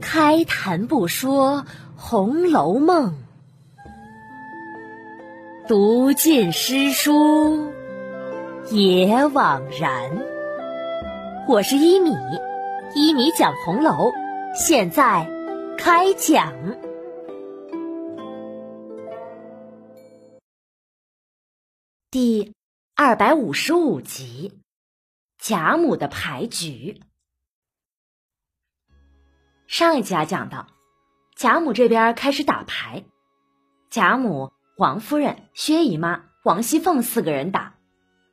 开谈不说《红楼梦》，读尽诗书也枉然。我是一米，一米讲红楼，现在开讲。第二百五十五集，贾母的牌局。上一集啊，讲到贾母这边开始打牌，贾母、王夫人、薛姨妈、王熙凤四个人打，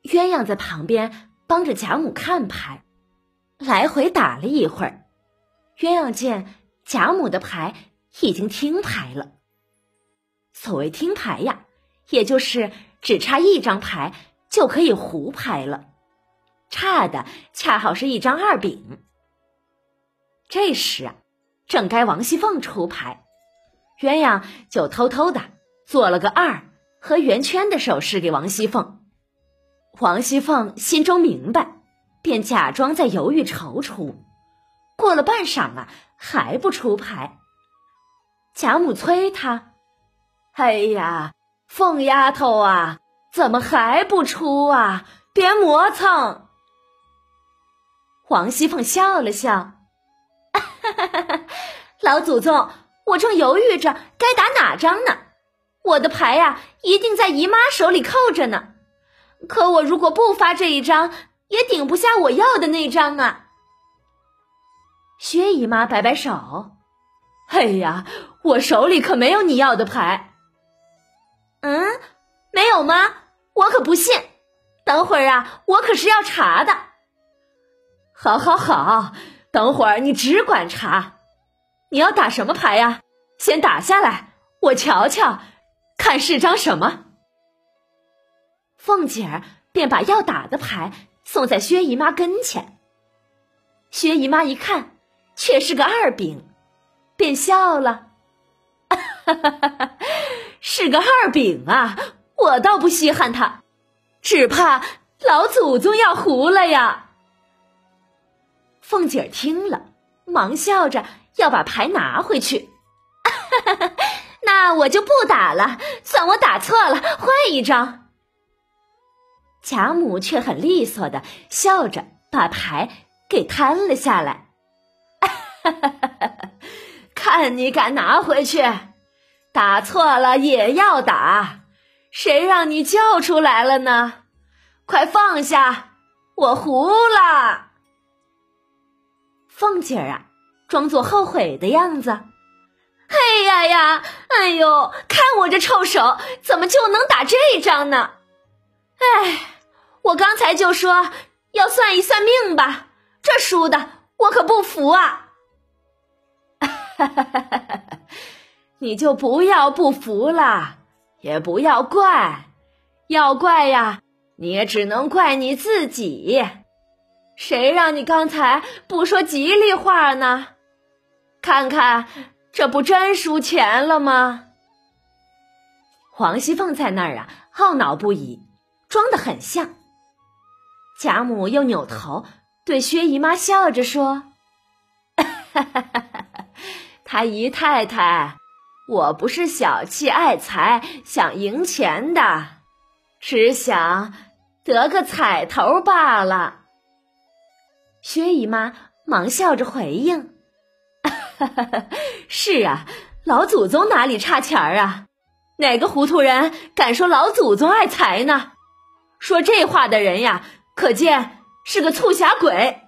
鸳鸯在旁边帮着贾母看牌，来回打了一会儿。鸳鸯见贾母的牌已经听牌了，所谓听牌呀，也就是只差一张牌就可以胡牌了，差的恰好是一张二饼。这时啊。正该王熙凤出牌，鸳鸯就偷偷的做了个二和圆圈的手势给王熙凤。王熙凤心中明白，便假装在犹豫踌躇。过了半晌啊，还不出牌。贾母催他：“哎呀，凤丫头啊，怎么还不出啊？别磨蹭。”王熙凤笑了笑。老祖宗，我正犹豫着该打哪张呢。我的牌呀，一定在姨妈手里扣着呢。可我如果不发这一张，也顶不下我要的那张啊。薛姨妈摆摆手：“哎呀，我手里可没有你要的牌。”“嗯，没有吗？我可不信。等会儿啊，我可是要查的。”“好，好，好。”等会儿你只管查，你要打什么牌呀？先打下来，我瞧瞧，看是张什么。凤姐儿便把要打的牌送在薛姨妈跟前。薛姨妈一看，却是个二饼，便笑了：“ 是个二饼啊，我倒不稀罕他，只怕老祖宗要糊了呀。”凤姐儿听了，忙笑着要把牌拿回去。那我就不打了，算我打错了，换一张。贾母却很利索的笑着把牌给摊了下来。看你敢拿回去，打错了也要打，谁让你叫出来了呢？快放下，我糊了。凤姐儿啊，装作后悔的样子。哎呀呀，哎呦，看我这臭手，怎么就能打这张呢？哎，我刚才就说要算一算命吧，这输的我可不服啊！哈哈哈哈哈！你就不要不服了，也不要怪，要怪呀，你也只能怪你自己。谁让你刚才不说吉利话呢？看看，这不真输钱了吗？黄熙凤在那儿啊，懊恼不已，装得很像。贾母又扭头对薛姨妈笑着说：“ 他姨太太，我不是小气爱财，想赢钱的，只想得个彩头罢了。”薛姨妈忙笑着回应：“ 是啊，老祖宗哪里差钱儿啊？哪个糊涂人敢说老祖宗爱财呢？说这话的人呀，可见是个促狭鬼。”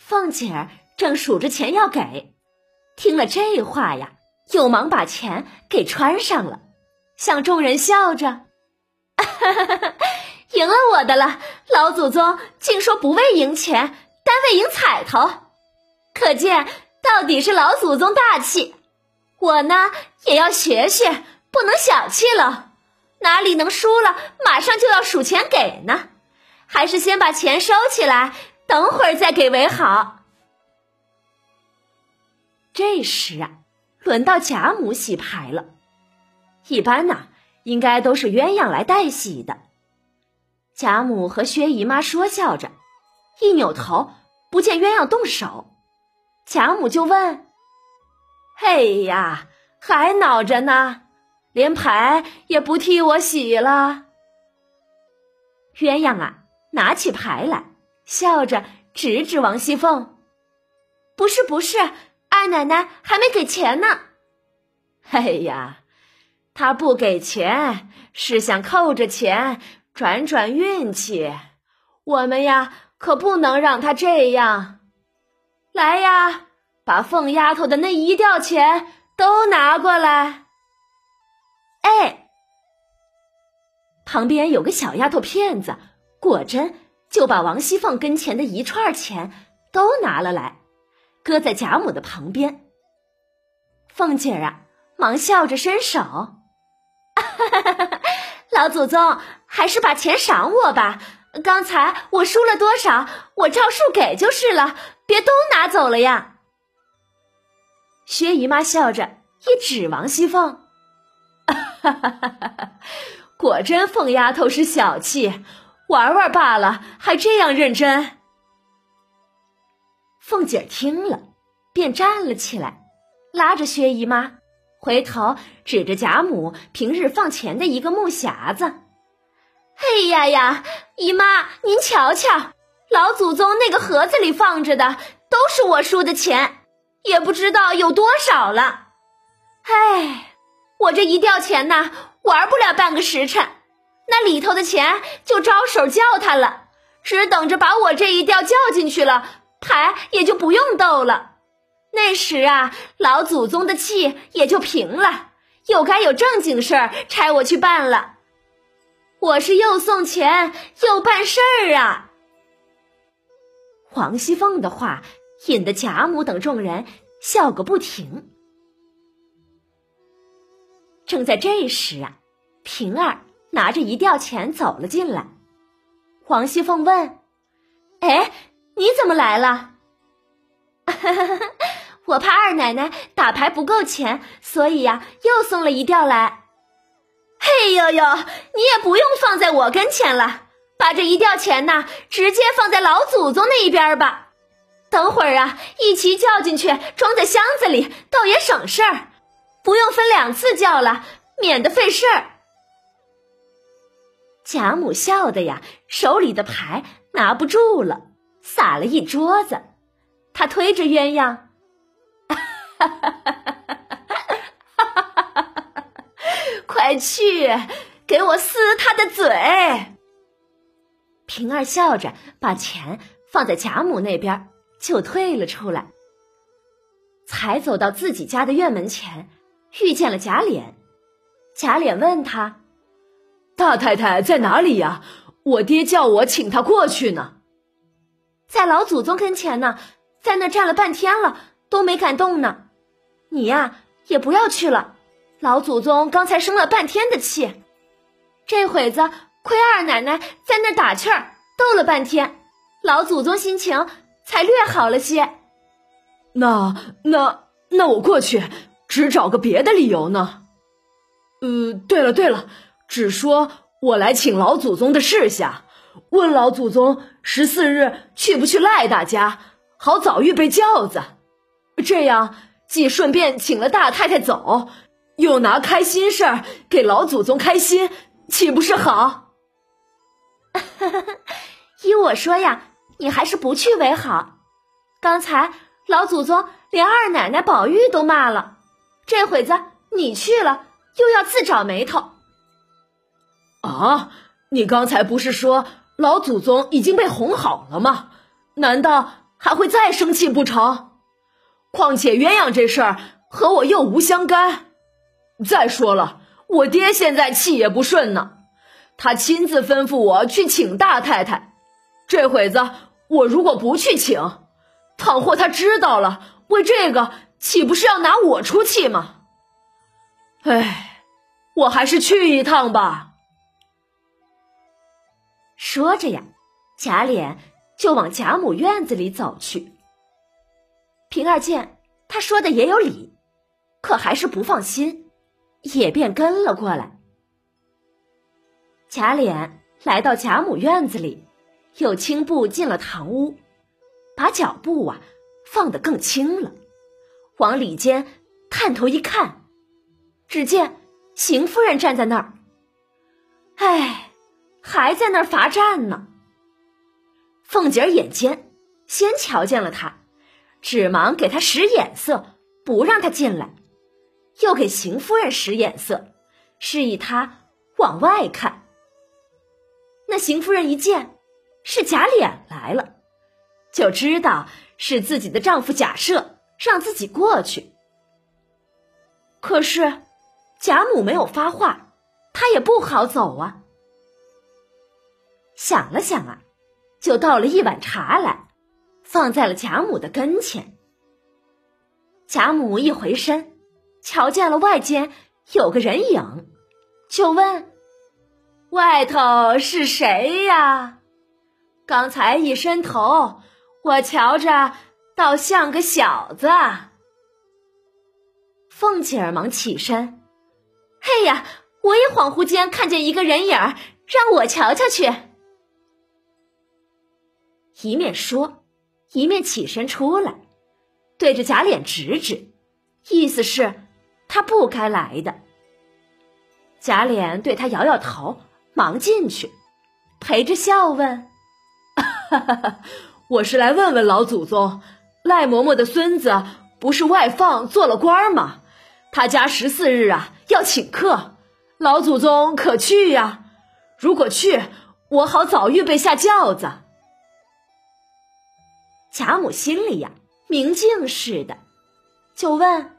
凤姐儿正数着钱要给，听了这话呀，又忙把钱给穿上了，向众人笑着。哈哈哈哈赢了我的了，老祖宗竟说不为赢钱，单为赢彩头，可见到底是老祖宗大气。我呢也要学学，不能小气了。哪里能输了马上就要数钱给呢？还是先把钱收起来，等会儿再给为好。这时啊，轮到贾母洗牌了。一般呢，应该都是鸳鸯来代洗的。贾母和薛姨妈说笑着，一扭头不见鸳鸯动手，贾母就问：“嘿呀，还恼着呢？连牌也不替我洗了？”鸳鸯啊，拿起牌来，笑着指指王熙凤：“不是，不是，二奶奶还没给钱呢。”“哎呀，他不给钱是想扣着钱转转运气，我们呀可不能让他这样。来呀，把凤丫头的那一吊钱都拿过来。”哎。旁边有个小丫头片子，果真就把王熙凤跟前的一串钱都拿了来，搁在贾母的旁边。凤姐儿啊，忙笑着伸手：“ 老祖宗，还是把钱赏我吧。刚才我输了多少，我照数给就是了，别都拿走了呀。”薛姨妈笑着一指王熙凤：“哈哈哈哈哈！”果真，凤丫头是小气，玩玩罢了，还这样认真。凤姐听了，便站了起来，拉着薛姨妈，回头指着贾母平日放钱的一个木匣子：“哎呀呀，姨妈，您瞧瞧，老祖宗那个盒子里放着的都是我输的钱，也不知道有多少了。哎，我这一吊钱呐。”玩不了半个时辰，那里头的钱就招手叫他了，只等着把我这一吊叫进去了，牌也就不用斗了。那时啊，老祖宗的气也就平了，又该有正经事儿差我去办了。我是又送钱又办事儿啊。黄熙凤的话引得贾母等众人笑个不停。正在这时啊，平儿拿着一吊钱走了进来。黄熙凤问：“哎，你怎么来了？”“ 我怕二奶奶打牌不够钱，所以呀，又送了一吊来。”“哎呦呦，你也不用放在我跟前了，把这一吊钱呐，直接放在老祖宗那一边吧。等会儿啊，一齐叫进去，装在箱子里，倒也省事儿。”不用分两次叫了，免得费事儿。贾母笑的呀，手里的牌拿不住了，撒了一桌子。他推着鸳鸯，哈哈哈哈哈哈！快去给我撕他的嘴！平儿笑着把钱放在贾母那边，就退了出来。才走到自己家的院门前。遇见了贾琏，贾琏问他：“大太太在哪里呀？我爹叫我请她过去呢。”在老祖宗跟前呢，在那站了半天了，都没敢动呢。你呀，也不要去了。老祖宗刚才生了半天的气，这会子亏二奶奶在那打气儿，斗了半天，老祖宗心情才略好了些。那那那我过去。只找个别的理由呢？呃，对了对了，只说我来请老祖宗的事下，问老祖宗十四日去不去赖大家，好早预备轿子，这样既顺便请了大太太走，又拿开心事儿给老祖宗开心，岂不是好？依我说呀，你还是不去为好。刚才老祖宗连二奶奶宝玉都骂了。这会子你去了，又要自找眉头。啊！你刚才不是说老祖宗已经被哄好了吗？难道还会再生气不成？况且鸳鸯这事儿和我又无相干。再说了，我爹现在气也不顺呢，他亲自吩咐我去请大太太。这会子我如果不去请，倘或他知道了，为这个。岂不是要拿我出气吗？哎，我还是去一趟吧。说着呀，贾琏就往贾母院子里走去。平儿见他说的也有理，可还是不放心，也便跟了过来。贾琏来到贾母院子里，又轻步进了堂屋，把脚步啊放得更轻了，往里间探头一看，只见邢夫人站在那儿，哎，还在那儿罚站呢。凤姐儿眼尖，先瞧见了他，只忙给他使眼色，不让他进来，又给邢夫人使眼色，示意她往外看。那邢夫人一见是贾琏来了，就知道是自己的丈夫贾赦让自己过去。可是贾母没有发话，她也不好走啊。想了想啊。就倒了一碗茶来，放在了贾母的跟前。贾母一回身，瞧见了外间有个人影，就问：“外头是谁呀？”刚才一伸头，我瞧着倒像个小子。凤姐儿忙起身：“哎呀，我也恍惚间看见一个人影儿，让我瞧瞧去。”一面说，一面起身出来，对着贾琏指指，意思是他不该来的。贾琏对他摇摇头，忙进去，陪着笑问：“ 我是来问问老祖宗，赖嬷嬷的孙子不是外放做了官吗？他家十四日啊要请客，老祖宗可去呀？如果去，我好早预备下轿子。”贾母心里呀，明镜似的，就问：“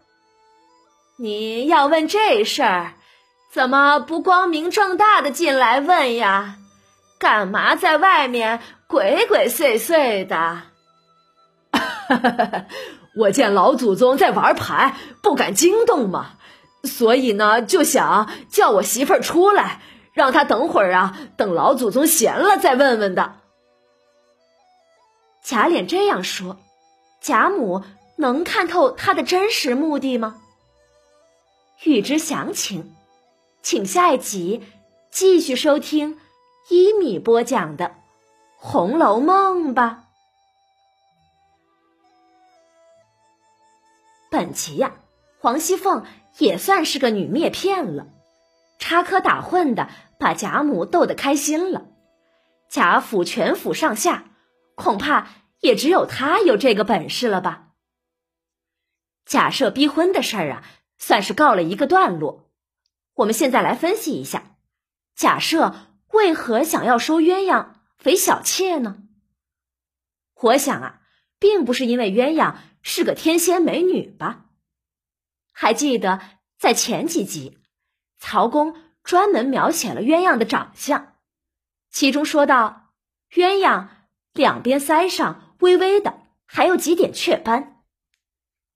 你要问这事儿，怎么不光明正大的进来问呀？干嘛在外面鬼鬼祟祟的？” 我见老祖宗在玩牌，不敢惊动嘛，所以呢，就想叫我媳妇儿出来，让她等会儿啊，等老祖宗闲了再问问的。贾琏这样说，贾母能看透他的真实目的吗？欲知详情，请下一集继续收听一米播讲的《红楼梦》吧。本集呀，黄熙凤也算是个女篾骗了，插科打诨的把贾母逗得开心了。贾府全府上下。恐怕也只有她有这个本事了吧。假设逼婚的事儿啊，算是告了一个段落。我们现在来分析一下，假设为何想要收鸳鸯为小妾呢？我想啊，并不是因为鸳鸯是个天仙美女吧？还记得在前几集，曹公专门描写了鸳鸯的长相，其中说到鸳鸯。两边腮上微微的还有几点雀斑，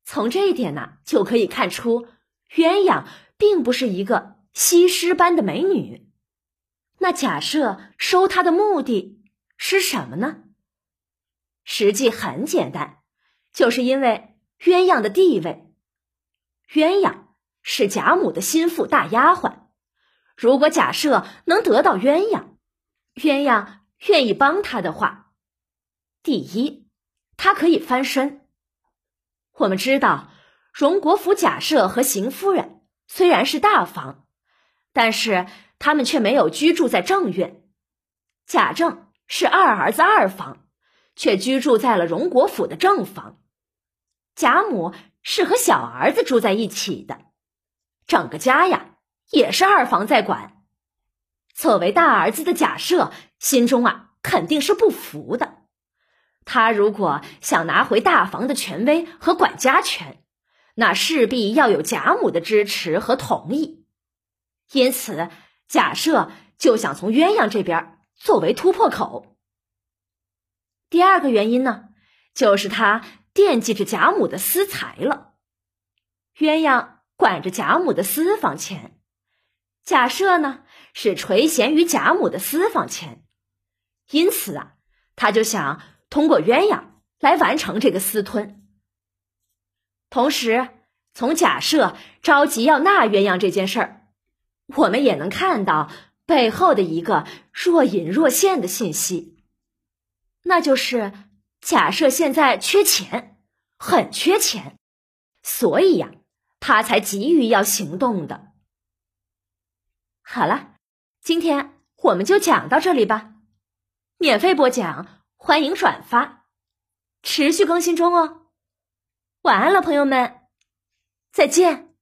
从这一点呢就可以看出，鸳鸯并不是一个西施般的美女。那假设收她的目的是什么呢？实际很简单，就是因为鸳鸯的地位。鸳鸯是贾母的心腹大丫鬟，如果假设能得到鸳鸯，鸳鸯愿意帮他的话。第一，他可以翻身。我们知道，荣国府贾赦和邢夫人虽然是大房，但是他们却没有居住在正院。贾政是二儿子二房，却居住在了荣国府的正房。贾母是和小儿子住在一起的，整个家呀也是二房在管。作为大儿子的贾赦，心中啊肯定是不服的。他如果想拿回大房的权威和管家权，那势必要有贾母的支持和同意。因此，贾赦就想从鸳鸯这边作为突破口。第二个原因呢，就是他惦记着贾母的私财了。鸳鸯管着贾母的私房钱，贾赦呢是垂涎于贾母的私房钱，因此啊，他就想。通过鸳鸯来完成这个私吞，同时从假设着急要纳鸳鸯这件事儿，我们也能看到背后的一个若隐若现的信息，那就是假设现在缺钱，很缺钱，所以呀，他才急于要行动的。好了，今天我们就讲到这里吧。免费播讲，欢迎转发，持续更新中哦。晚安了，朋友们，再见。